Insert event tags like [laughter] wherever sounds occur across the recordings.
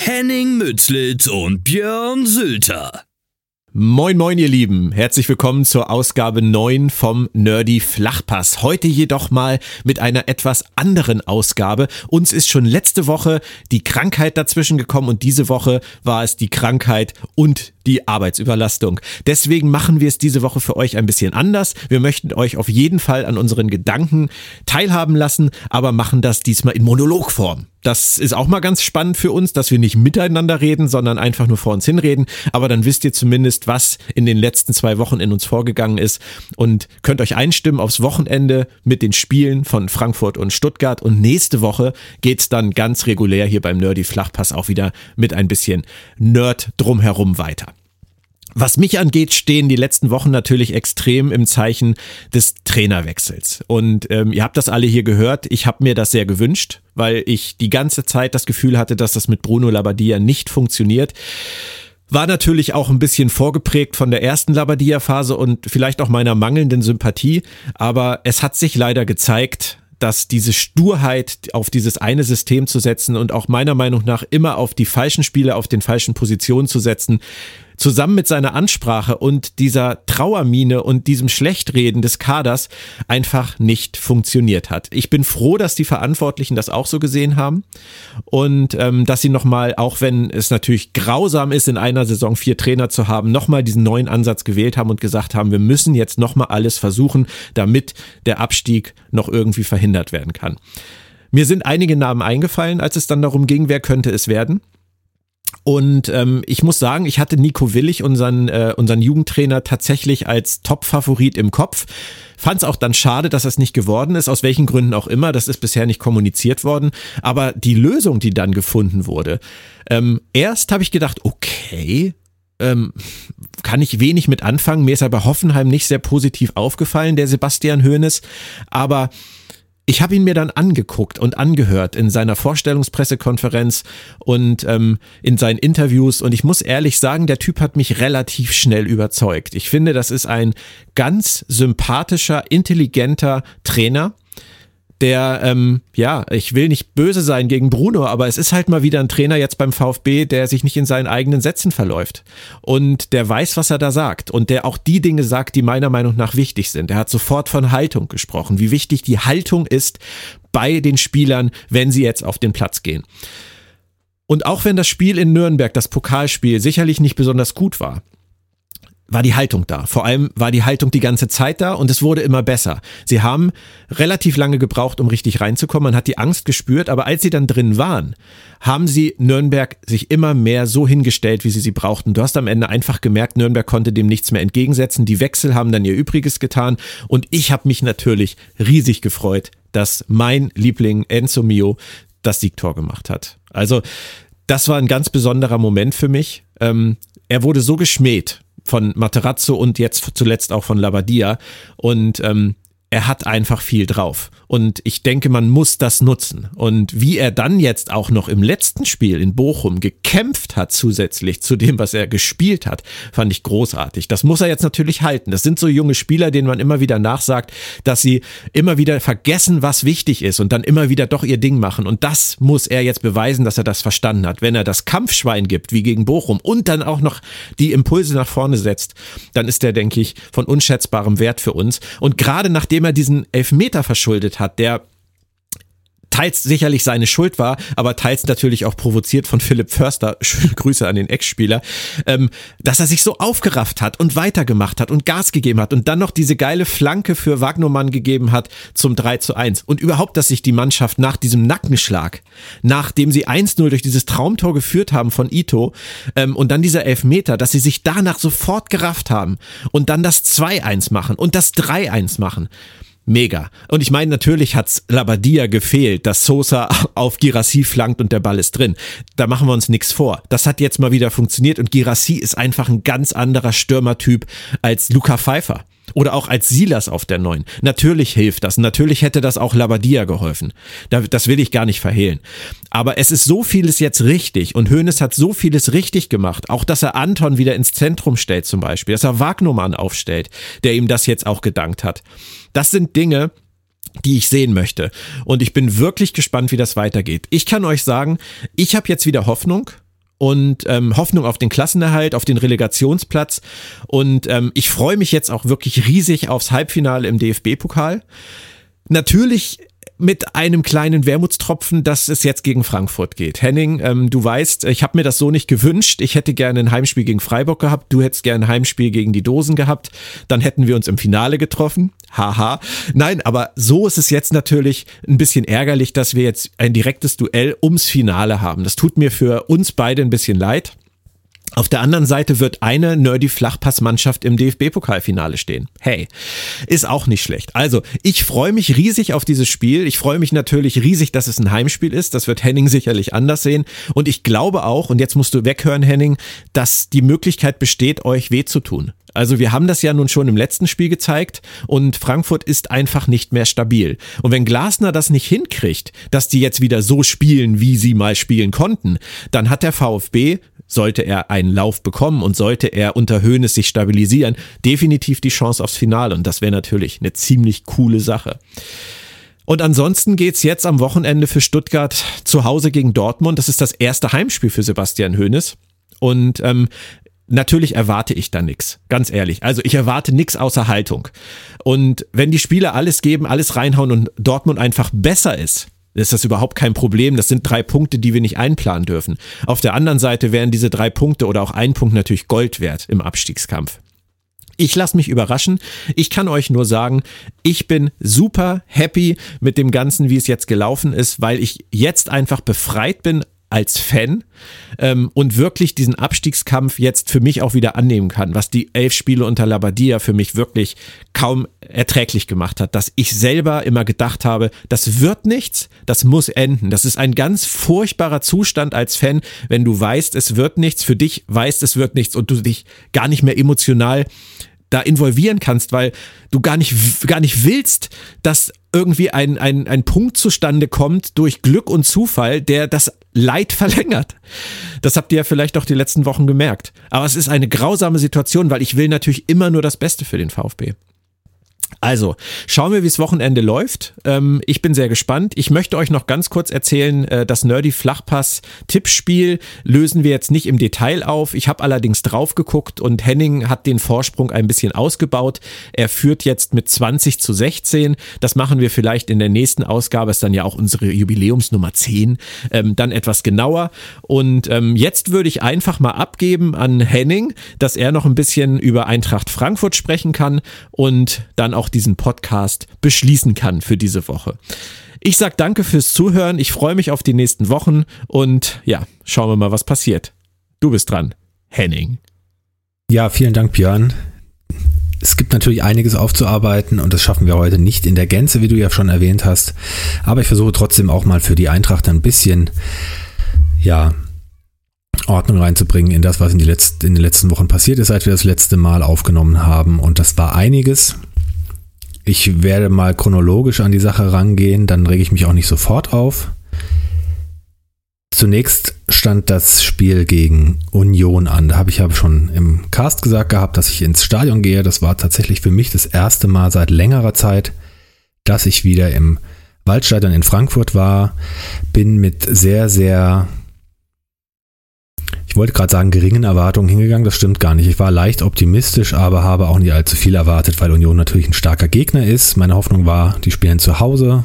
Henning Mützlitz und Björn Sülter. Moin moin ihr Lieben, herzlich willkommen zur Ausgabe 9 vom Nerdy Flachpass. Heute jedoch mal mit einer etwas anderen Ausgabe. Uns ist schon letzte Woche die Krankheit dazwischen gekommen und diese Woche war es die Krankheit und die Arbeitsüberlastung. Deswegen machen wir es diese Woche für euch ein bisschen anders. Wir möchten euch auf jeden Fall an unseren Gedanken teilhaben lassen, aber machen das diesmal in Monologform. Das ist auch mal ganz spannend für uns, dass wir nicht miteinander reden, sondern einfach nur vor uns hinreden. Aber dann wisst ihr zumindest, was in den letzten zwei Wochen in uns vorgegangen ist und könnt euch einstimmen aufs Wochenende mit den Spielen von Frankfurt und Stuttgart. Und nächste Woche geht's dann ganz regulär hier beim Nerdy Flachpass auch wieder mit ein bisschen Nerd drumherum weiter. Was mich angeht, stehen die letzten Wochen natürlich extrem im Zeichen des Trainerwechsels. Und ähm, ihr habt das alle hier gehört. Ich habe mir das sehr gewünscht, weil ich die ganze Zeit das Gefühl hatte, dass das mit Bruno Labbadia nicht funktioniert. War natürlich auch ein bisschen vorgeprägt von der ersten Labadia-Phase und vielleicht auch meiner mangelnden Sympathie. Aber es hat sich leider gezeigt, dass diese Sturheit auf dieses eine System zu setzen und auch meiner Meinung nach immer auf die falschen Spiele auf den falschen Positionen zu setzen, zusammen mit seiner Ansprache und dieser Trauermine und diesem Schlechtreden des Kaders einfach nicht funktioniert hat. Ich bin froh, dass die Verantwortlichen das auch so gesehen haben und ähm, dass sie nochmal, auch wenn es natürlich grausam ist, in einer Saison vier Trainer zu haben, nochmal diesen neuen Ansatz gewählt haben und gesagt haben, wir müssen jetzt nochmal alles versuchen, damit der Abstieg noch irgendwie verhindert werden kann. Mir sind einige Namen eingefallen, als es dann darum ging, wer könnte es werden. Und ähm, ich muss sagen, ich hatte Nico Willig, unseren, äh, unseren Jugendtrainer, tatsächlich als Top-Favorit im Kopf. Fand es auch dann schade, dass das nicht geworden ist, aus welchen Gründen auch immer. Das ist bisher nicht kommuniziert worden. Aber die Lösung, die dann gefunden wurde, ähm, erst habe ich gedacht, okay, ähm, kann ich wenig mit anfangen. Mir ist aber Hoffenheim nicht sehr positiv aufgefallen, der Sebastian Hoeneß. Aber ich habe ihn mir dann angeguckt und angehört in seiner Vorstellungspressekonferenz und ähm, in seinen Interviews und ich muss ehrlich sagen, der Typ hat mich relativ schnell überzeugt. Ich finde, das ist ein ganz sympathischer, intelligenter Trainer der, ähm, ja, ich will nicht böse sein gegen Bruno, aber es ist halt mal wieder ein Trainer jetzt beim VfB, der sich nicht in seinen eigenen Sätzen verläuft. Und der weiß, was er da sagt. Und der auch die Dinge sagt, die meiner Meinung nach wichtig sind. Er hat sofort von Haltung gesprochen, wie wichtig die Haltung ist bei den Spielern, wenn sie jetzt auf den Platz gehen. Und auch wenn das Spiel in Nürnberg, das Pokalspiel, sicherlich nicht besonders gut war, war die Haltung da. Vor allem war die Haltung die ganze Zeit da und es wurde immer besser. Sie haben relativ lange gebraucht, um richtig reinzukommen. Man hat die Angst gespürt, aber als sie dann drin waren, haben sie Nürnberg sich immer mehr so hingestellt, wie sie sie brauchten. Du hast am Ende einfach gemerkt, Nürnberg konnte dem nichts mehr entgegensetzen. Die Wechsel haben dann ihr Übriges getan und ich habe mich natürlich riesig gefreut, dass mein Liebling Enzo Mio das Siegtor gemacht hat. Also das war ein ganz besonderer Moment für mich. Ähm, er wurde so geschmäht von Materazzo und jetzt zuletzt auch von Labadia. Und ähm, er hat einfach viel drauf. Und ich denke, man muss das nutzen. Und wie er dann jetzt auch noch im letzten Spiel in Bochum gekämpft hat, zusätzlich zu dem, was er gespielt hat, fand ich großartig. Das muss er jetzt natürlich halten. Das sind so junge Spieler, denen man immer wieder nachsagt, dass sie immer wieder vergessen, was wichtig ist und dann immer wieder doch ihr Ding machen. Und das muss er jetzt beweisen, dass er das verstanden hat. Wenn er das Kampfschwein gibt, wie gegen Bochum, und dann auch noch die Impulse nach vorne setzt, dann ist der, denke ich, von unschätzbarem Wert für uns. Und gerade nachdem er diesen Elfmeter verschuldet hat, der teils sicherlich seine Schuld war, aber teils natürlich auch provoziert von Philipp Förster, [laughs] schöne Grüße an den Ex-Spieler, ähm, dass er sich so aufgerafft hat und weitergemacht hat und Gas gegeben hat und dann noch diese geile Flanke für Wagnermann gegeben hat zum 3 zu 1 und überhaupt, dass sich die Mannschaft nach diesem Nackenschlag, nachdem sie 1-0 durch dieses Traumtor geführt haben von Ito ähm, und dann dieser Elfmeter, dass sie sich danach sofort gerafft haben und dann das 2-1 machen und das 3-1 machen mega. Und ich meine, natürlich hat's Labadia gefehlt, dass Sosa [laughs] auf Girassi flankt und der Ball ist drin. Da machen wir uns nichts vor. Das hat jetzt mal wieder funktioniert und Girassi ist einfach ein ganz anderer Stürmertyp als Luca Pfeiffer. Oder auch als Silas auf der Neuen. Natürlich hilft das. Natürlich hätte das auch Labadia geholfen. Das will ich gar nicht verhehlen. Aber es ist so vieles jetzt richtig und Hoeneß hat so vieles richtig gemacht. Auch, dass er Anton wieder ins Zentrum stellt zum Beispiel. Dass er Wagnumann aufstellt, der ihm das jetzt auch gedankt hat. Das sind Dinge, die ich sehen möchte. Und ich bin wirklich gespannt, wie das weitergeht. Ich kann euch sagen, ich habe jetzt wieder Hoffnung und ähm, Hoffnung auf den Klassenerhalt, auf den Relegationsplatz. Und ähm, ich freue mich jetzt auch wirklich riesig aufs Halbfinale im DFB-Pokal. Natürlich mit einem kleinen Wermutstropfen, dass es jetzt gegen Frankfurt geht. Henning, ähm, du weißt, ich habe mir das so nicht gewünscht. Ich hätte gerne ein Heimspiel gegen Freiburg gehabt. Du hättest gerne ein Heimspiel gegen die Dosen gehabt. Dann hätten wir uns im Finale getroffen. Haha. Nein, aber so ist es jetzt natürlich ein bisschen ärgerlich, dass wir jetzt ein direktes Duell ums Finale haben. Das tut mir für uns beide ein bisschen leid. Auf der anderen Seite wird eine nerdy Flachpassmannschaft im DFB-Pokalfinale stehen. Hey, ist auch nicht schlecht. Also, ich freue mich riesig auf dieses Spiel. Ich freue mich natürlich riesig, dass es ein Heimspiel ist. Das wird Henning sicherlich anders sehen. Und ich glaube auch, und jetzt musst du weghören, Henning, dass die Möglichkeit besteht, euch weh zu tun. Also wir haben das ja nun schon im letzten Spiel gezeigt und Frankfurt ist einfach nicht mehr stabil. Und wenn Glasner das nicht hinkriegt, dass die jetzt wieder so spielen, wie sie mal spielen konnten, dann hat der VfB sollte er einen Lauf bekommen und sollte er unter Höhnes sich stabilisieren, definitiv die Chance aufs Finale. Und das wäre natürlich eine ziemlich coole Sache. Und ansonsten geht's jetzt am Wochenende für Stuttgart zu Hause gegen Dortmund. Das ist das erste Heimspiel für Sebastian Hoeneß. Und ähm, natürlich erwarte ich da nichts, ganz ehrlich. Also ich erwarte nichts außer Haltung. Und wenn die Spieler alles geben, alles reinhauen und Dortmund einfach besser ist, ist das überhaupt kein Problem. Das sind drei Punkte, die wir nicht einplanen dürfen. Auf der anderen Seite wären diese drei Punkte oder auch ein Punkt natürlich Gold wert im Abstiegskampf. Ich lasse mich überraschen. Ich kann euch nur sagen, ich bin super happy mit dem Ganzen, wie es jetzt gelaufen ist, weil ich jetzt einfach befreit bin als Fan ähm, und wirklich diesen Abstiegskampf jetzt für mich auch wieder annehmen kann, was die elf Spiele unter Labadia für mich wirklich kaum erträglich gemacht hat, dass ich selber immer gedacht habe, das wird nichts, das muss enden. Das ist ein ganz furchtbarer Zustand als Fan, wenn du weißt, es wird nichts, für dich weißt, es wird nichts und du dich gar nicht mehr emotional da involvieren kannst, weil du gar nicht, gar nicht willst, dass irgendwie ein, ein, ein Punkt zustande kommt durch Glück und Zufall, der das Leid verlängert. Das habt ihr ja vielleicht auch die letzten Wochen gemerkt. Aber es ist eine grausame Situation, weil ich will natürlich immer nur das Beste für den VfB. Also, schauen wir, wie es Wochenende läuft. Ähm, ich bin sehr gespannt. Ich möchte euch noch ganz kurz erzählen, äh, das Nerdy Flachpass Tippspiel lösen wir jetzt nicht im Detail auf. Ich habe allerdings drauf geguckt und Henning hat den Vorsprung ein bisschen ausgebaut. Er führt jetzt mit 20 zu 16. Das machen wir vielleicht in der nächsten Ausgabe, ist dann ja auch unsere Jubiläumsnummer 10, ähm, dann etwas genauer. Und ähm, jetzt würde ich einfach mal abgeben an Henning, dass er noch ein bisschen über Eintracht Frankfurt sprechen kann und dann auch diesen Podcast beschließen kann für diese Woche. Ich sag danke fürs Zuhören. Ich freue mich auf die nächsten Wochen und ja, schauen wir mal, was passiert. Du bist dran, Henning. Ja, vielen Dank, Björn. Es gibt natürlich einiges aufzuarbeiten und das schaffen wir heute nicht in der Gänze, wie du ja schon erwähnt hast. Aber ich versuche trotzdem auch mal für die Eintracht ein bisschen, ja, Ordnung reinzubringen in das, was in, letzten, in den letzten Wochen passiert ist, seit wir das letzte Mal aufgenommen haben. Und das war einiges ich werde mal chronologisch an die Sache rangehen, dann rege ich mich auch nicht sofort auf. Zunächst stand das Spiel gegen Union an. Da habe ich ja schon im Cast gesagt gehabt, dass ich ins Stadion gehe. Das war tatsächlich für mich das erste Mal seit längerer Zeit, dass ich wieder im Waldstadion in Frankfurt war. Bin mit sehr, sehr wollte gerade sagen, geringen Erwartungen hingegangen. Das stimmt gar nicht. Ich war leicht optimistisch, aber habe auch nicht allzu viel erwartet, weil Union natürlich ein starker Gegner ist. Meine Hoffnung war, die spielen zu Hause.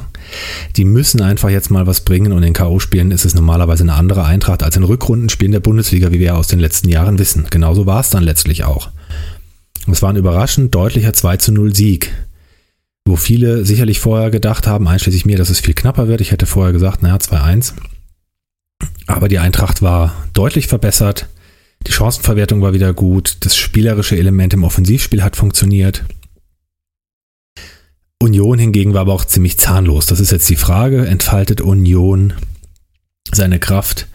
Die müssen einfach jetzt mal was bringen und in K.O.-Spielen ist es normalerweise eine andere Eintracht als in Rückrundenspielen der Bundesliga, wie wir aus den letzten Jahren wissen. Genauso war es dann letztlich auch. Es war ein überraschend deutlicher 2 zu 0 Sieg wo viele sicherlich vorher gedacht haben, einschließlich mir, dass es viel knapper wird. Ich hätte vorher gesagt, naja, 2-1. Aber die Eintracht war deutlich verbessert. Die Chancenverwertung war wieder gut. Das spielerische Element im Offensivspiel hat funktioniert. Union hingegen war aber auch ziemlich zahnlos. Das ist jetzt die Frage. Entfaltet Union seine Kraft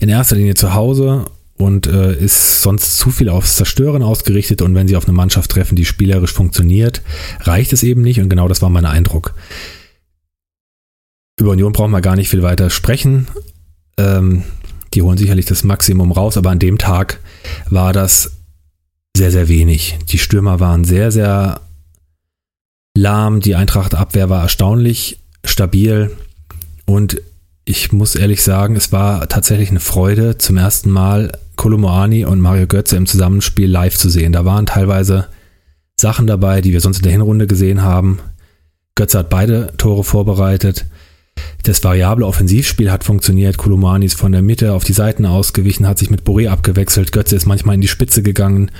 in erster Linie zu Hause und äh, ist sonst zu viel aufs Zerstören ausgerichtet und wenn sie auf eine Mannschaft treffen, die spielerisch funktioniert, reicht es eben nicht und genau das war mein Eindruck. Über Union brauchen wir gar nicht viel weiter sprechen. Ähm, die holen sicherlich das Maximum raus, aber an dem Tag war das sehr, sehr wenig. Die Stürmer waren sehr, sehr lahm, die Eintracht-Abwehr war erstaunlich stabil und ich muss ehrlich sagen, es war tatsächlich eine Freude, zum ersten Mal Kolomoani und Mario Götze im Zusammenspiel live zu sehen. Da waren teilweise Sachen dabei, die wir sonst in der Hinrunde gesehen haben. Götze hat beide Tore vorbereitet. Das variable Offensivspiel hat funktioniert. Kulumani ist von der Mitte auf die Seiten ausgewichen, hat sich mit Boré abgewechselt. Götze ist manchmal in die Spitze gegangen.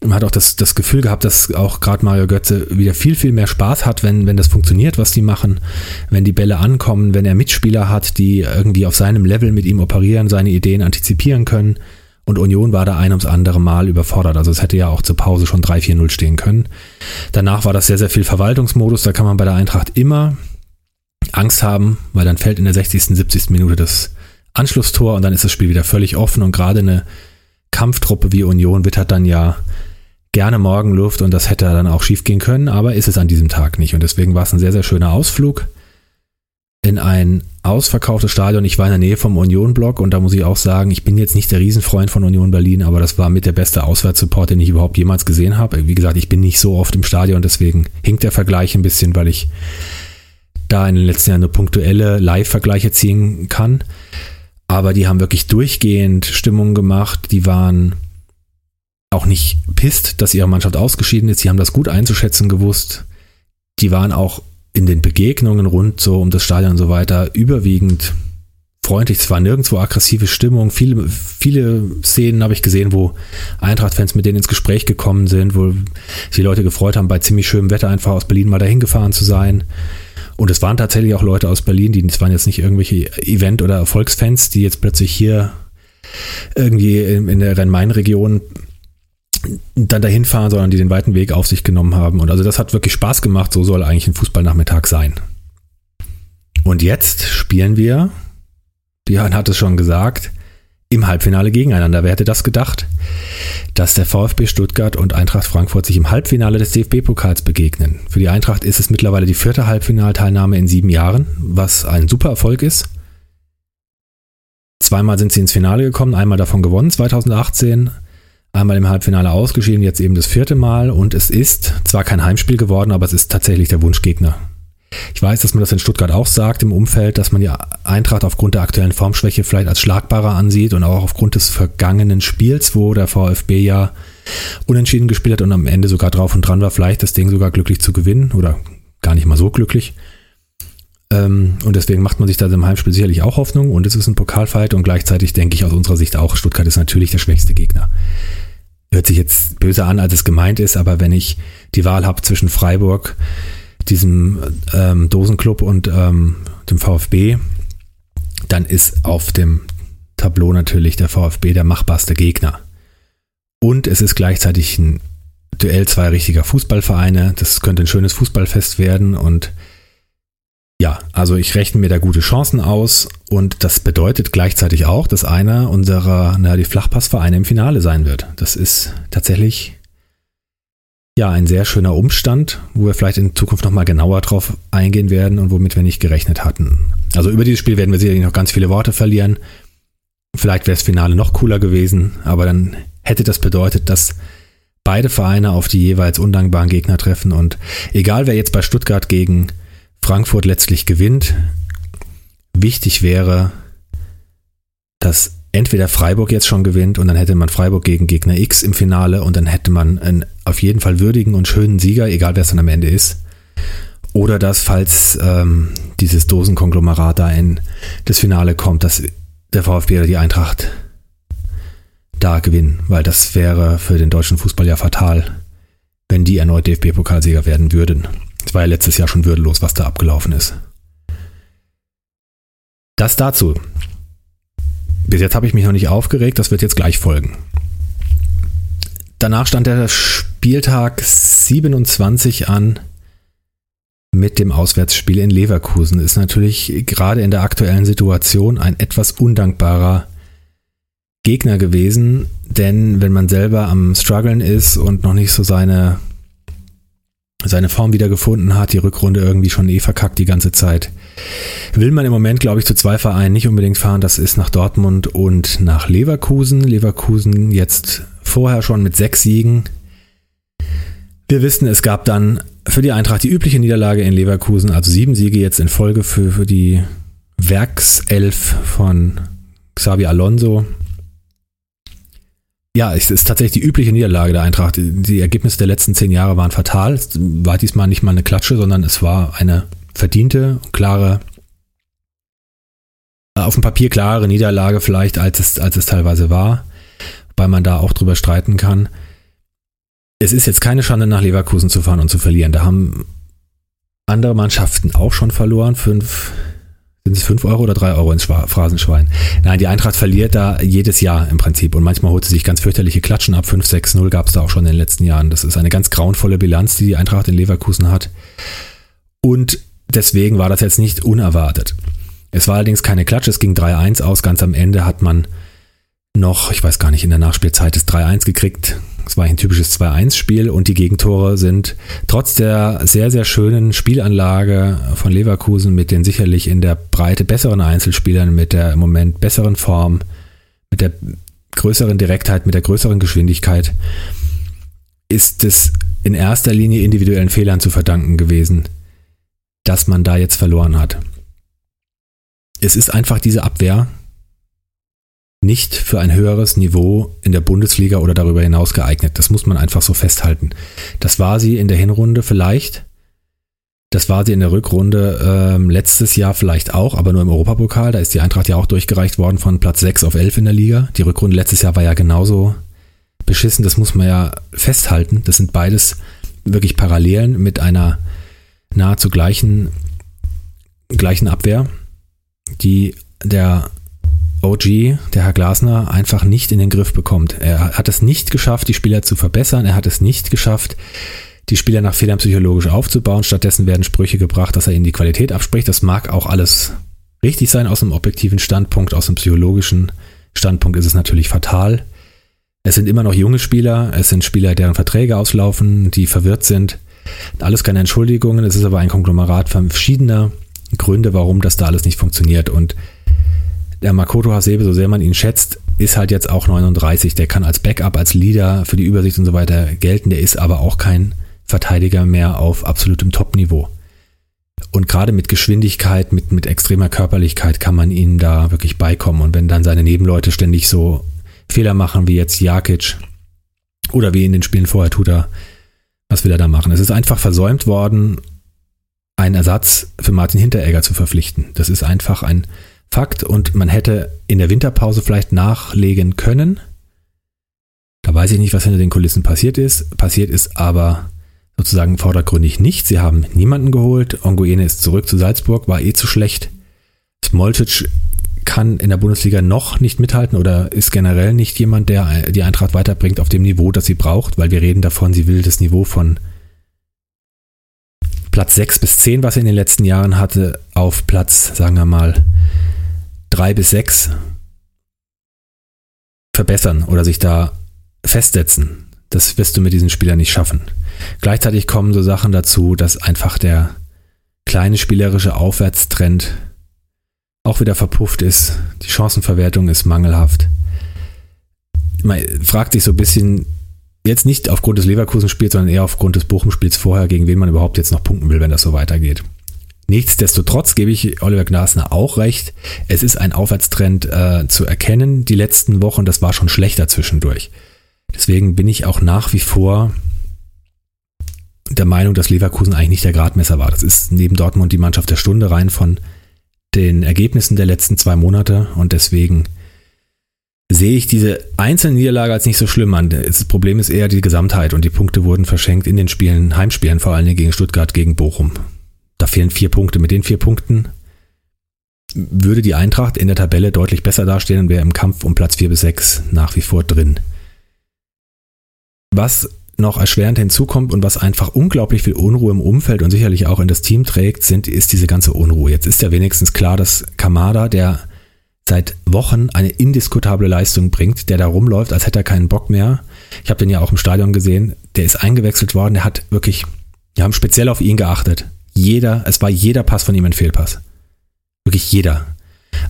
Man hat auch das, das Gefühl gehabt, dass auch gerade Mario Götze wieder viel, viel mehr Spaß hat, wenn, wenn das funktioniert, was die machen, wenn die Bälle ankommen, wenn er Mitspieler hat, die irgendwie auf seinem Level mit ihm operieren, seine Ideen antizipieren können. Und Union war da ein ums andere Mal überfordert. Also es hätte ja auch zur Pause schon 3-4-0 stehen können. Danach war das sehr, sehr viel Verwaltungsmodus. Da kann man bei der Eintracht immer Angst haben, weil dann fällt in der 60., 70. Minute das Anschlusstor und dann ist das Spiel wieder völlig offen und gerade eine Kampftruppe wie Union wittert dann ja gerne Morgenluft und das hätte dann auch schief gehen können, aber ist es an diesem Tag nicht und deswegen war es ein sehr, sehr schöner Ausflug in ein ausverkauftes Stadion. Ich war in der Nähe vom Union-Block und da muss ich auch sagen, ich bin jetzt nicht der Riesenfreund von Union Berlin, aber das war mit der beste Auswärtssupport, den ich überhaupt jemals gesehen habe. Wie gesagt, ich bin nicht so oft im Stadion, deswegen hinkt der Vergleich ein bisschen, weil ich da in den letzten Jahren nur punktuelle Live-Vergleiche ziehen kann. Aber die haben wirklich durchgehend Stimmung gemacht. Die waren auch nicht pisst, dass ihre Mannschaft ausgeschieden ist. Die haben das gut einzuschätzen gewusst. Die waren auch in den Begegnungen rund so um das Stadion und so weiter überwiegend freundlich. Es war nirgendwo aggressive Stimmung. Viele, viele Szenen habe ich gesehen, wo Eintracht-Fans mit denen ins Gespräch gekommen sind, wo sich Leute gefreut haben, bei ziemlich schönem Wetter einfach aus Berlin mal dahin gefahren zu sein. Und es waren tatsächlich auch Leute aus Berlin, die es waren jetzt nicht irgendwelche Event- oder Erfolgsfans, die jetzt plötzlich hier irgendwie in, in der Rhein-Main-Region dann dahin fahren, sondern die den weiten Weg auf sich genommen haben. Und also das hat wirklich Spaß gemacht. So soll eigentlich ein Fußballnachmittag sein. Und jetzt spielen wir, Björn hat es schon gesagt, im Halbfinale gegeneinander. Wer hätte das gedacht? Dass der VfB Stuttgart und Eintracht Frankfurt sich im Halbfinale des DFB-Pokals begegnen. Für die Eintracht ist es mittlerweile die vierte Halbfinalteilnahme in sieben Jahren, was ein super Erfolg ist. Zweimal sind sie ins Finale gekommen, einmal davon gewonnen, 2018, einmal im Halbfinale ausgeschieden, jetzt eben das vierte Mal und es ist zwar kein Heimspiel geworden, aber es ist tatsächlich der Wunschgegner ich weiß, dass man das in Stuttgart auch sagt im Umfeld, dass man die Eintracht aufgrund der aktuellen Formschwäche vielleicht als schlagbarer ansieht und auch aufgrund des vergangenen Spiels, wo der VfB ja unentschieden gespielt hat und am Ende sogar drauf und dran war, vielleicht das Ding sogar glücklich zu gewinnen oder gar nicht mal so glücklich. Ähm, und deswegen macht man sich da im Heimspiel sicherlich auch Hoffnung und es ist ein Pokalfight und gleichzeitig denke ich aus unserer Sicht auch, Stuttgart ist natürlich der schwächste Gegner. Hört sich jetzt böse an, als es gemeint ist, aber wenn ich die Wahl habe zwischen Freiburg, diesem ähm, Dosenclub und ähm, dem VfB, dann ist auf dem Tableau natürlich der VfB der machbarste Gegner. Und es ist gleichzeitig ein Duell zwei richtiger Fußballvereine. Das könnte ein schönes Fußballfest werden und ja, also ich rechne mir da gute Chancen aus und das bedeutet gleichzeitig auch, dass einer unserer, na, die Flachpassvereine im Finale sein wird. Das ist tatsächlich ja, ein sehr schöner Umstand, wo wir vielleicht in Zukunft nochmal genauer drauf eingehen werden und womit wir nicht gerechnet hatten. Also über dieses Spiel werden wir sicherlich noch ganz viele Worte verlieren. Vielleicht wäre das Finale noch cooler gewesen, aber dann hätte das bedeutet, dass beide Vereine auf die jeweils undankbaren Gegner treffen und egal wer jetzt bei Stuttgart gegen Frankfurt letztlich gewinnt, wichtig wäre, dass entweder Freiburg jetzt schon gewinnt und dann hätte man Freiburg gegen Gegner X im Finale und dann hätte man einen auf jeden Fall würdigen und schönen Sieger, egal wer es dann am Ende ist. Oder dass, falls ähm, dieses Dosenkonglomerat da in das Finale kommt, dass der VfB oder die Eintracht da gewinnen, weil das wäre für den deutschen Fußball ja fatal, wenn die erneut DFB-Pokalsieger werden würden. Es war ja letztes Jahr schon würdelos, was da abgelaufen ist. Das dazu. Bis jetzt habe ich mich noch nicht aufgeregt, das wird jetzt gleich folgen. Danach stand der Spieltag 27 an mit dem Auswärtsspiel in Leverkusen. Ist natürlich gerade in der aktuellen Situation ein etwas undankbarer Gegner gewesen, denn wenn man selber am struggeln ist und noch nicht so seine seine Form wieder gefunden hat, die Rückrunde irgendwie schon eh verkackt die ganze Zeit. Will man im Moment, glaube ich, zu zwei Vereinen nicht unbedingt fahren. Das ist nach Dortmund und nach Leverkusen. Leverkusen jetzt vorher schon mit sechs Siegen. Wir wissen, es gab dann für die Eintracht die übliche Niederlage in Leverkusen, also sieben Siege jetzt in Folge für, für die Werkself von Xavi Alonso ja, es ist tatsächlich die übliche Niederlage der Eintracht. Die Ergebnisse der letzten zehn Jahre waren fatal. Es war diesmal nicht mal eine Klatsche, sondern es war eine verdiente, klare, äh, auf dem Papier klarere Niederlage vielleicht, als es, als es teilweise war, wobei man da auch drüber streiten kann. Es ist jetzt keine Schande, nach Leverkusen zu fahren und zu verlieren. Da haben andere Mannschaften auch schon verloren. Fünf, sind es 5 Euro oder 3 Euro ins Phrasenschwein? Nein, die Eintracht verliert da jedes Jahr im Prinzip und manchmal holt sie sich ganz fürchterliche Klatschen ab. 5, 6, 0 gab es da auch schon in den letzten Jahren. Das ist eine ganz grauenvolle Bilanz, die die Eintracht in Leverkusen hat. Und deswegen war das jetzt nicht unerwartet. Es war allerdings keine Klatsche, es ging 3-1 aus. Ganz am Ende hat man noch, ich weiß gar nicht, in der Nachspielzeit das 3-1 gekriegt. Es war ein typisches 2-1-Spiel und die Gegentore sind trotz der sehr, sehr schönen Spielanlage von Leverkusen mit den sicherlich in der Breite besseren Einzelspielern, mit der im Moment besseren Form, mit der größeren Direktheit, mit der größeren Geschwindigkeit, ist es in erster Linie individuellen Fehlern zu verdanken gewesen, dass man da jetzt verloren hat. Es ist einfach diese Abwehr, nicht für ein höheres Niveau in der Bundesliga oder darüber hinaus geeignet. Das muss man einfach so festhalten. Das war sie in der Hinrunde vielleicht. Das war sie in der Rückrunde ähm, letztes Jahr vielleicht auch, aber nur im Europapokal. Da ist die Eintracht ja auch durchgereicht worden von Platz 6 auf 11 in der Liga. Die Rückrunde letztes Jahr war ja genauso beschissen. Das muss man ja festhalten. Das sind beides wirklich Parallelen mit einer nahezu gleichen, gleichen Abwehr, die der OG, der Herr Glasner, einfach nicht in den Griff bekommt. Er hat es nicht geschafft, die Spieler zu verbessern. Er hat es nicht geschafft, die Spieler nach Fehlern psychologisch aufzubauen. Stattdessen werden Sprüche gebracht, dass er ihnen die Qualität abspricht. Das mag auch alles richtig sein aus einem objektiven Standpunkt, aus einem psychologischen Standpunkt ist es natürlich fatal. Es sind immer noch junge Spieler, es sind Spieler, deren Verträge auslaufen, die verwirrt sind. Alles keine Entschuldigungen, es ist aber ein Konglomerat verschiedener Gründe, warum das da alles nicht funktioniert. Und der Makoto Hasebe, so sehr man ihn schätzt, ist halt jetzt auch 39. Der kann als Backup, als Leader für die Übersicht und so weiter gelten. Der ist aber auch kein Verteidiger mehr auf absolutem Top-Niveau. Und gerade mit Geschwindigkeit, mit, mit extremer Körperlichkeit kann man ihnen da wirklich beikommen. Und wenn dann seine Nebenleute ständig so Fehler machen wie jetzt Jakic oder wie in den Spielen vorher tut er, was will er da machen? Es ist einfach versäumt worden, einen Ersatz für Martin Hinteregger zu verpflichten. Das ist einfach ein Fakt und man hätte in der Winterpause vielleicht nachlegen können. Da weiß ich nicht, was hinter den Kulissen passiert ist. Passiert ist aber sozusagen vordergründig nicht. Sie haben niemanden geholt. Onguene ist zurück zu Salzburg, war eh zu schlecht. Smolcic kann in der Bundesliga noch nicht mithalten oder ist generell nicht jemand, der die Eintracht weiterbringt auf dem Niveau, das sie braucht, weil wir reden davon, sie will das Niveau von Platz 6 bis 10, was sie in den letzten Jahren hatte, auf Platz, sagen wir mal, drei bis sechs verbessern oder sich da festsetzen. Das wirst du mit diesen Spielern nicht schaffen. Gleichzeitig kommen so Sachen dazu, dass einfach der kleine spielerische Aufwärtstrend auch wieder verpufft ist. Die Chancenverwertung ist mangelhaft. Man fragt sich so ein bisschen, jetzt nicht aufgrund des Leverkusen-Spiels, sondern eher aufgrund des Bochum-Spiels vorher, gegen wen man überhaupt jetzt noch punkten will, wenn das so weitergeht. Nichtsdestotrotz gebe ich Oliver Glasner auch recht. Es ist ein Aufwärtstrend äh, zu erkennen. Die letzten Wochen, das war schon schlechter zwischendurch. Deswegen bin ich auch nach wie vor der Meinung, dass Leverkusen eigentlich nicht der Gradmesser war. Das ist neben Dortmund die Mannschaft der Stunde rein von den Ergebnissen der letzten zwei Monate und deswegen sehe ich diese einzelne Niederlage als nicht so schlimm an. Das Problem ist eher die Gesamtheit und die Punkte wurden verschenkt in den Spielen, Heimspielen, vor allem gegen Stuttgart, gegen Bochum. Da fehlen vier Punkte. Mit den vier Punkten würde die Eintracht in der Tabelle deutlich besser dastehen und wäre im Kampf um Platz vier bis sechs nach wie vor drin. Was noch erschwerend hinzukommt und was einfach unglaublich viel Unruhe im Umfeld und sicherlich auch in das Team trägt, sind, ist diese ganze Unruhe. Jetzt ist ja wenigstens klar, dass Kamada, der seit Wochen eine indiskutable Leistung bringt, der da rumläuft, als hätte er keinen Bock mehr. Ich habe den ja auch im Stadion gesehen. Der ist eingewechselt worden. Der hat wirklich, wir haben speziell auf ihn geachtet. Jeder, es war jeder Pass von ihm ein Fehlpass. Wirklich jeder.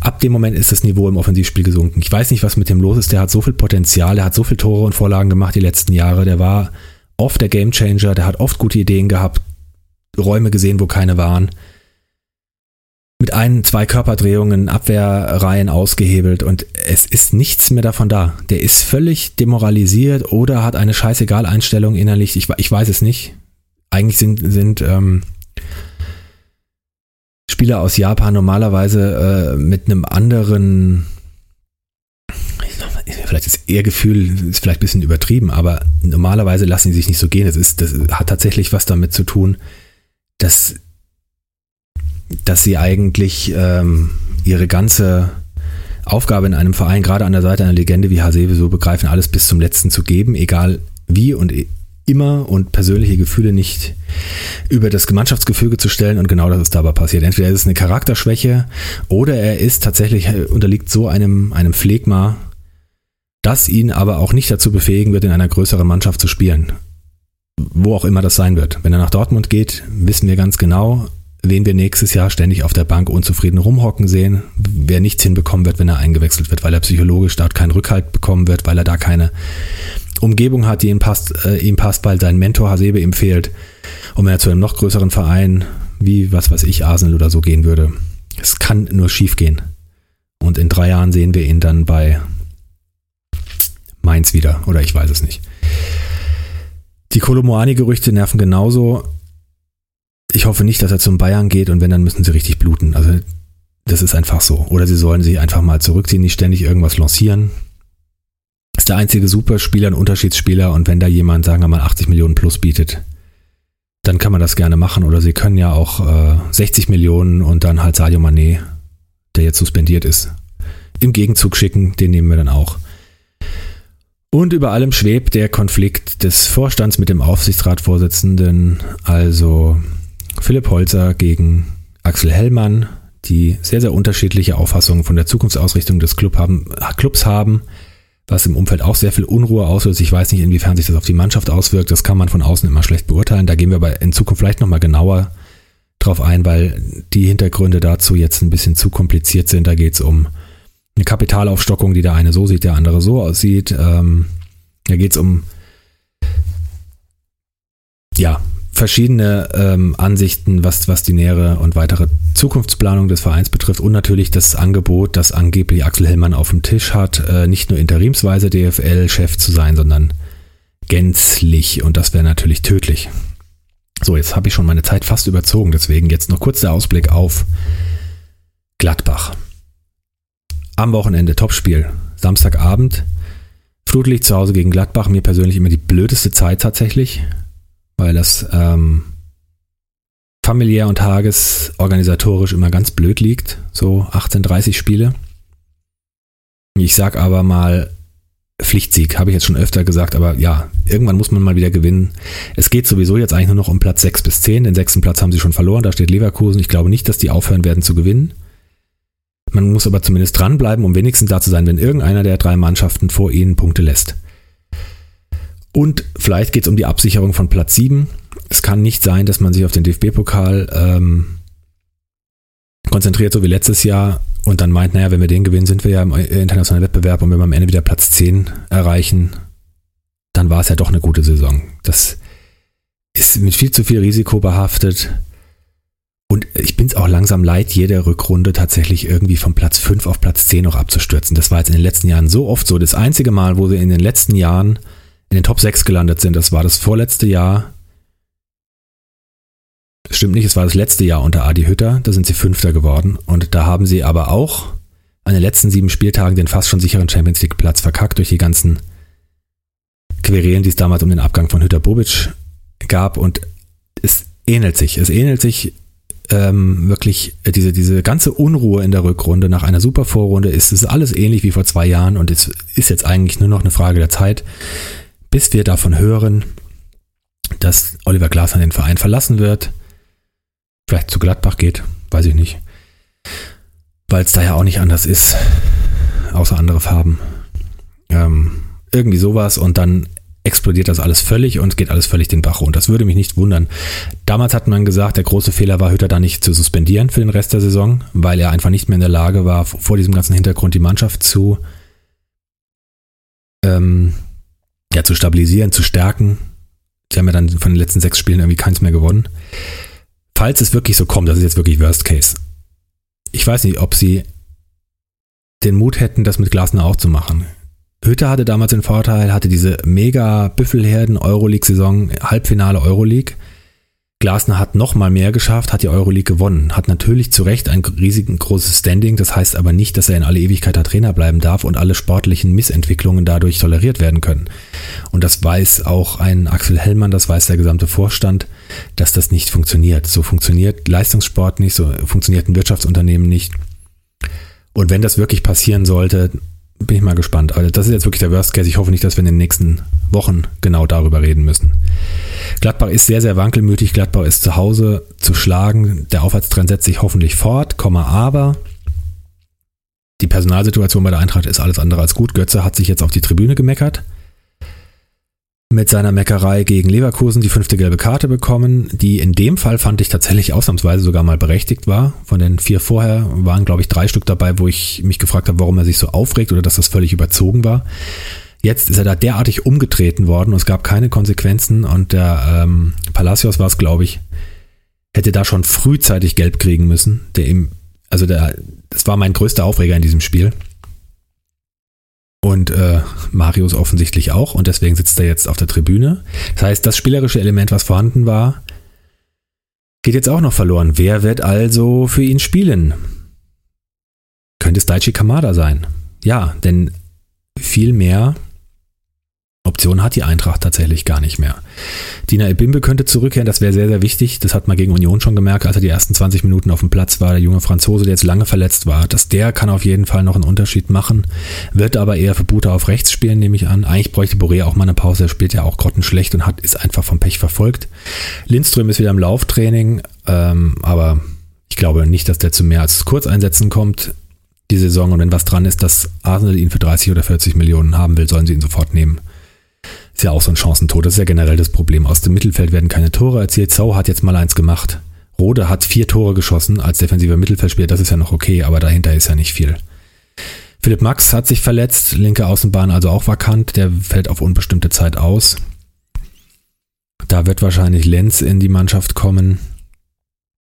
Ab dem Moment ist das Niveau im Offensivspiel gesunken. Ich weiß nicht, was mit dem los ist. Der hat so viel Potenzial, der hat so viele Tore und Vorlagen gemacht die letzten Jahre. Der war oft der Gamechanger, der hat oft gute Ideen gehabt, Räume gesehen, wo keine waren. Mit ein, zwei Körperdrehungen, Abwehrreihen ausgehebelt und es ist nichts mehr davon da. Der ist völlig demoralisiert oder hat eine scheißegal Einstellung innerlich. Ich, ich weiß es nicht. Eigentlich sind, sind ähm, Spieler aus Japan normalerweise äh, mit einem anderen, vielleicht ist Ehrgefühl ist vielleicht ein bisschen übertrieben, aber normalerweise lassen sie sich nicht so gehen. Das, ist, das hat tatsächlich was damit zu tun, dass, dass sie eigentlich ähm, ihre ganze Aufgabe in einem Verein, gerade an der Seite einer Legende wie Hasebe, so begreifen, alles bis zum Letzten zu geben, egal wie und immer und persönliche Gefühle nicht über das Gemeinschaftsgefüge zu stellen und genau das ist dabei passiert. Entweder ist es eine Charakterschwäche oder er ist tatsächlich, äh, unterliegt so einem, einem Phlegma, das ihn aber auch nicht dazu befähigen wird, in einer größeren Mannschaft zu spielen. Wo auch immer das sein wird. Wenn er nach Dortmund geht, wissen wir ganz genau, wen wir nächstes Jahr ständig auf der Bank unzufrieden rumhocken sehen, wer nichts hinbekommen wird, wenn er eingewechselt wird, weil er psychologisch dort keinen Rückhalt bekommen wird, weil er da keine Umgebung hat, die ihm passt, äh, ihm passt, weil sein Mentor Hasebe ihm fehlt. Und wenn er zu einem noch größeren Verein, wie was weiß ich, Arsenal oder so gehen würde, es kann nur schief gehen. Und in drei Jahren sehen wir ihn dann bei Mainz wieder, oder ich weiß es nicht. Die Kolomoani-Gerüchte nerven genauso. Ich hoffe nicht, dass er zum Bayern geht und wenn, dann müssen sie richtig bluten. Also das ist einfach so. Oder sie sollen sich einfach mal zurückziehen, nicht ständig irgendwas lancieren der einzige Superspieler, ein Unterschiedsspieler. Und wenn da jemand, sagen wir mal, 80 Millionen plus bietet, dann kann man das gerne machen. Oder sie können ja auch äh, 60 Millionen und dann halt Sadio Mané, der jetzt suspendiert ist, im Gegenzug schicken, den nehmen wir dann auch. Und über allem schwebt der Konflikt des Vorstands mit dem Aufsichtsratsvorsitzenden, also Philipp Holzer gegen Axel Hellmann, die sehr, sehr unterschiedliche Auffassungen von der Zukunftsausrichtung des Club haben, Clubs haben was im Umfeld auch sehr viel Unruhe auslöst. Ich weiß nicht, inwiefern sich das auf die Mannschaft auswirkt. Das kann man von außen immer schlecht beurteilen. Da gehen wir aber in Zukunft vielleicht nochmal genauer drauf ein, weil die Hintergründe dazu jetzt ein bisschen zu kompliziert sind. Da geht es um eine Kapitalaufstockung, die der eine so sieht, der andere so aussieht. Ähm, da geht es um ja, verschiedene ähm, Ansichten, was, was die nähere und weitere Zukunftsplanung des Vereins betrifft und natürlich das Angebot, das angeblich Axel Hellmann auf dem Tisch hat, äh, nicht nur interimsweise DFL-Chef zu sein, sondern gänzlich. Und das wäre natürlich tödlich. So, jetzt habe ich schon meine Zeit fast überzogen, deswegen jetzt noch kurz der Ausblick auf Gladbach. Am Wochenende Topspiel, Samstagabend, Flutlicht zu Hause gegen Gladbach, mir persönlich immer die blödeste Zeit tatsächlich weil das ähm, familiär und tagesorganisatorisch immer ganz blöd liegt. So 1830 Spiele. Ich sag aber mal Pflichtsieg, habe ich jetzt schon öfter gesagt, aber ja, irgendwann muss man mal wieder gewinnen. Es geht sowieso jetzt eigentlich nur noch um Platz 6 bis 10. Den sechsten Platz haben sie schon verloren, da steht Leverkusen. Ich glaube nicht, dass die aufhören werden zu gewinnen. Man muss aber zumindest dranbleiben, um wenigstens da zu sein, wenn irgendeiner der drei Mannschaften vor ihnen Punkte lässt. Und vielleicht geht es um die Absicherung von Platz 7. Es kann nicht sein, dass man sich auf den DFB-Pokal ähm, konzentriert, so wie letztes Jahr, und dann meint, naja, wenn wir den gewinnen, sind wir ja im internationalen Wettbewerb und wenn wir am Ende wieder Platz 10 erreichen, dann war es ja doch eine gute Saison. Das ist mit viel zu viel Risiko behaftet. Und ich bin es auch langsam leid, jede Rückrunde tatsächlich irgendwie von Platz 5 auf Platz 10 noch abzustürzen. Das war jetzt in den letzten Jahren so oft so. Das einzige Mal, wo sie in den letzten Jahren in den Top 6 gelandet sind, das war das vorletzte Jahr. Stimmt nicht, es war das letzte Jahr unter Adi Hütter. Da sind sie Fünfter geworden. Und da haben sie aber auch an den letzten sieben Spieltagen den fast schon sicheren Champions League Platz verkackt durch die ganzen Querelen, die es damals um den Abgang von Hütter Bobic gab. Und es ähnelt sich. Es ähnelt sich ähm, wirklich diese, diese ganze Unruhe in der Rückrunde nach einer super Vorrunde ist es alles ähnlich wie vor zwei Jahren und es ist jetzt eigentlich nur noch eine Frage der Zeit, bis wir davon hören, dass Oliver Glasner den Verein verlassen wird, vielleicht zu Gladbach geht, weiß ich nicht, weil es da ja auch nicht anders ist, außer andere Farben. Ähm, irgendwie sowas und dann explodiert das alles völlig und geht alles völlig den Bach runter. Das würde mich nicht wundern. Damals hat man gesagt, der große Fehler war, Hütter da nicht zu suspendieren für den Rest der Saison, weil er einfach nicht mehr in der Lage war, vor diesem ganzen Hintergrund die Mannschaft zu, ähm, ja, zu stabilisieren, zu stärken. Sie haben ja dann von den letzten sechs Spielen irgendwie keins mehr gewonnen. Falls es wirklich so kommt, das ist jetzt wirklich Worst Case. Ich weiß nicht, ob sie den Mut hätten, das mit Glasner auch zu machen. Hütte hatte damals den Vorteil, hatte diese mega Büffelherden Euroleague-Saison, Halbfinale Euroleague. Glasner hat noch mal mehr geschafft, hat die Euroleague gewonnen, hat natürlich zu Recht ein riesigen großes Standing, das heißt aber nicht, dass er in alle Ewigkeit der Trainer bleiben darf und alle sportlichen Missentwicklungen dadurch toleriert werden können. Und das weiß auch ein Axel Hellmann, das weiß der gesamte Vorstand, dass das nicht funktioniert. So funktioniert Leistungssport nicht, so funktioniert ein Wirtschaftsunternehmen nicht. Und wenn das wirklich passieren sollte, bin ich mal gespannt. Also das ist jetzt wirklich der Worst Case. Ich hoffe nicht, dass wir in den nächsten Wochen genau darüber reden müssen. Gladbach ist sehr, sehr wankelmütig. Gladbach ist zu Hause zu schlagen. Der Aufwärtstrend setzt sich hoffentlich fort, aber die Personalsituation bei der Eintracht ist alles andere als gut. Götze hat sich jetzt auf die Tribüne gemeckert mit seiner Meckerei gegen Leverkusen die fünfte gelbe Karte bekommen, die in dem Fall fand ich tatsächlich ausnahmsweise sogar mal berechtigt war. Von den vier vorher waren, glaube ich, drei Stück dabei, wo ich mich gefragt habe, warum er sich so aufregt oder dass das völlig überzogen war. Jetzt ist er da derartig umgetreten worden und es gab keine Konsequenzen und der ähm, Palacios war es, glaube ich, hätte da schon frühzeitig gelb kriegen müssen. Der ihm, also der, das war mein größter Aufreger in diesem Spiel. Und äh, Marius offensichtlich auch und deswegen sitzt er jetzt auf der Tribüne. Das heißt, das spielerische Element, was vorhanden war, geht jetzt auch noch verloren. Wer wird also für ihn spielen? Könnte es Daichi Kamada sein? Ja, denn viel mehr Option hat die Eintracht tatsächlich gar nicht mehr. Dina Ebimbe könnte zurückkehren, das wäre sehr, sehr wichtig. Das hat man gegen Union schon gemerkt, als er die ersten 20 Minuten auf dem Platz war. Der junge Franzose, der jetzt lange verletzt war, dass der kann auf jeden Fall noch einen Unterschied machen, wird aber eher für Buta auf rechts spielen, nehme ich an. Eigentlich bräuchte Boré auch mal eine Pause, er spielt ja auch grottenschlecht und hat, ist einfach vom Pech verfolgt. Lindström ist wieder im Lauftraining, ähm, aber ich glaube nicht, dass der zu mehr als Kurzeinsätzen kommt die Saison und wenn was dran ist, dass Arsenal ihn für 30 oder 40 Millionen haben will, sollen sie ihn sofort nehmen. Ist ja auch so ein Chancentod. Das ist ja generell das Problem. Aus dem Mittelfeld werden keine Tore erzielt. Sau hat jetzt mal eins gemacht. Rode hat vier Tore geschossen als defensiver Mittelfeldspieler. Das ist ja noch okay, aber dahinter ist ja nicht viel. Philipp Max hat sich verletzt. Linke Außenbahn also auch vakant. Der fällt auf unbestimmte Zeit aus. Da wird wahrscheinlich Lenz in die Mannschaft kommen.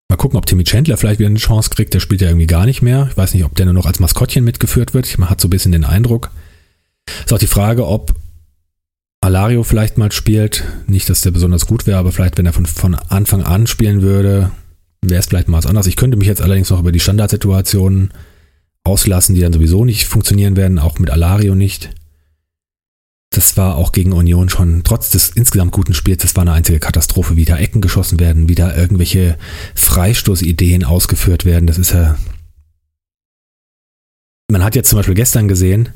Mal gucken, ob Timmy Chandler vielleicht wieder eine Chance kriegt. Der spielt ja irgendwie gar nicht mehr. Ich weiß nicht, ob der nur noch als Maskottchen mitgeführt wird. Man hat so ein bisschen den Eindruck. Ist auch die Frage, ob Alario vielleicht mal spielt. Nicht, dass der besonders gut wäre, aber vielleicht, wenn er von, von Anfang an spielen würde, wäre es vielleicht mal was anderes. Ich könnte mich jetzt allerdings noch über die Standardsituationen auslassen, die dann sowieso nicht funktionieren werden, auch mit Alario nicht. Das war auch gegen Union schon, trotz des insgesamt guten Spiels, das war eine einzige Katastrophe, wie da Ecken geschossen werden, wie da irgendwelche Freistoßideen ausgeführt werden. Das ist ja. Man hat jetzt zum Beispiel gestern gesehen,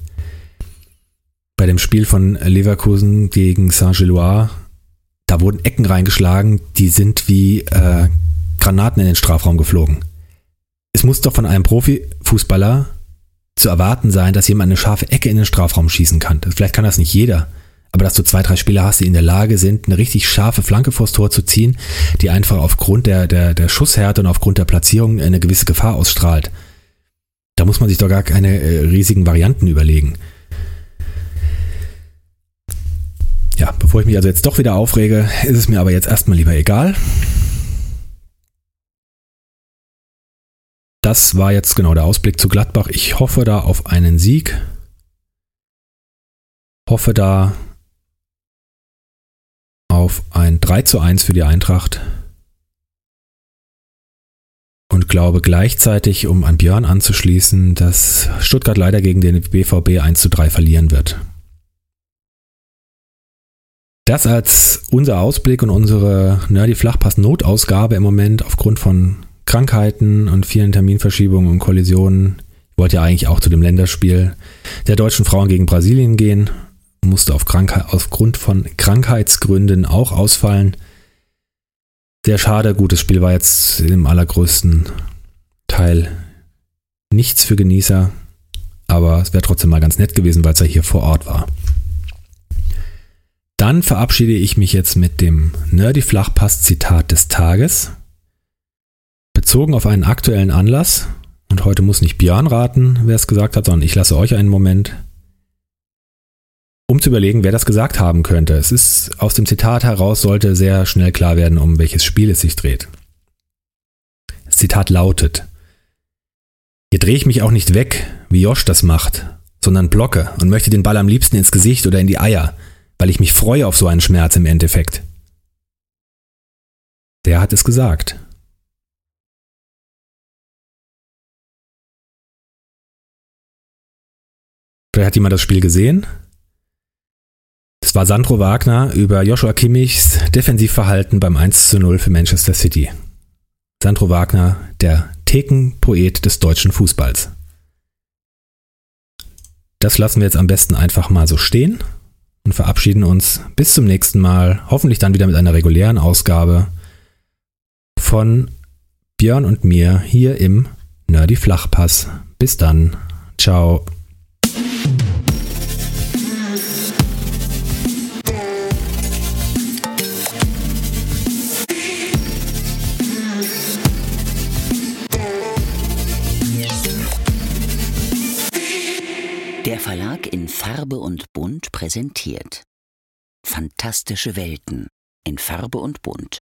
bei dem Spiel von Leverkusen gegen Saint-Gilloise, da wurden Ecken reingeschlagen, die sind wie äh, Granaten in den Strafraum geflogen. Es muss doch von einem Profifußballer zu erwarten sein, dass jemand eine scharfe Ecke in den Strafraum schießen kann. Vielleicht kann das nicht jeder, aber dass du zwei, drei Spieler hast, die in der Lage sind, eine richtig scharfe Flanke vors Tor zu ziehen, die einfach aufgrund der, der, der Schusshärte und aufgrund der Platzierung eine gewisse Gefahr ausstrahlt. Da muss man sich doch gar keine äh, riesigen Varianten überlegen. Ja, bevor ich mich also jetzt doch wieder aufrege, ist es mir aber jetzt erstmal lieber egal. Das war jetzt genau der Ausblick zu Gladbach. Ich hoffe da auf einen Sieg. Hoffe da auf ein 3 zu 1 für die Eintracht. Und glaube gleichzeitig, um an Björn anzuschließen, dass Stuttgart leider gegen den BVB 1 zu 3 verlieren wird. Das als unser Ausblick und unsere Nerdy Flachpass Notausgabe im Moment aufgrund von Krankheiten und vielen Terminverschiebungen und Kollisionen. Ich wollte ja eigentlich auch zu dem Länderspiel der deutschen Frauen gegen Brasilien gehen, musste auf aufgrund von Krankheitsgründen auch ausfallen. Sehr schade, gutes Spiel war jetzt im allergrößten Teil nichts für Genießer, aber es wäre trotzdem mal ganz nett gewesen, weil es ja hier vor Ort war. Dann verabschiede ich mich jetzt mit dem Nerdy Flachpass Zitat des Tages. Bezogen auf einen aktuellen Anlass, und heute muss nicht Björn raten, wer es gesagt hat, sondern ich lasse euch einen Moment, um zu überlegen, wer das gesagt haben könnte. Es ist aus dem Zitat heraus, sollte sehr schnell klar werden, um welches Spiel es sich dreht. Das Zitat lautet, hier drehe ich mich auch nicht weg, wie Josh das macht, sondern blocke und möchte den Ball am liebsten ins Gesicht oder in die Eier weil ich mich freue auf so einen Schmerz im Endeffekt. Der hat es gesagt. Vielleicht hat jemand das Spiel gesehen? Das war Sandro Wagner über Joshua Kimmichs Defensivverhalten beim 1 zu 0 für Manchester City. Sandro Wagner, der Thekenpoet des deutschen Fußballs. Das lassen wir jetzt am besten einfach mal so stehen und verabschieden uns bis zum nächsten Mal. Hoffentlich dann wieder mit einer regulären Ausgabe von Björn und mir hier im Nerdy Flachpass. Bis dann. Ciao. Farbe und Bunt präsentiert Fantastische Welten in Farbe und Bunt.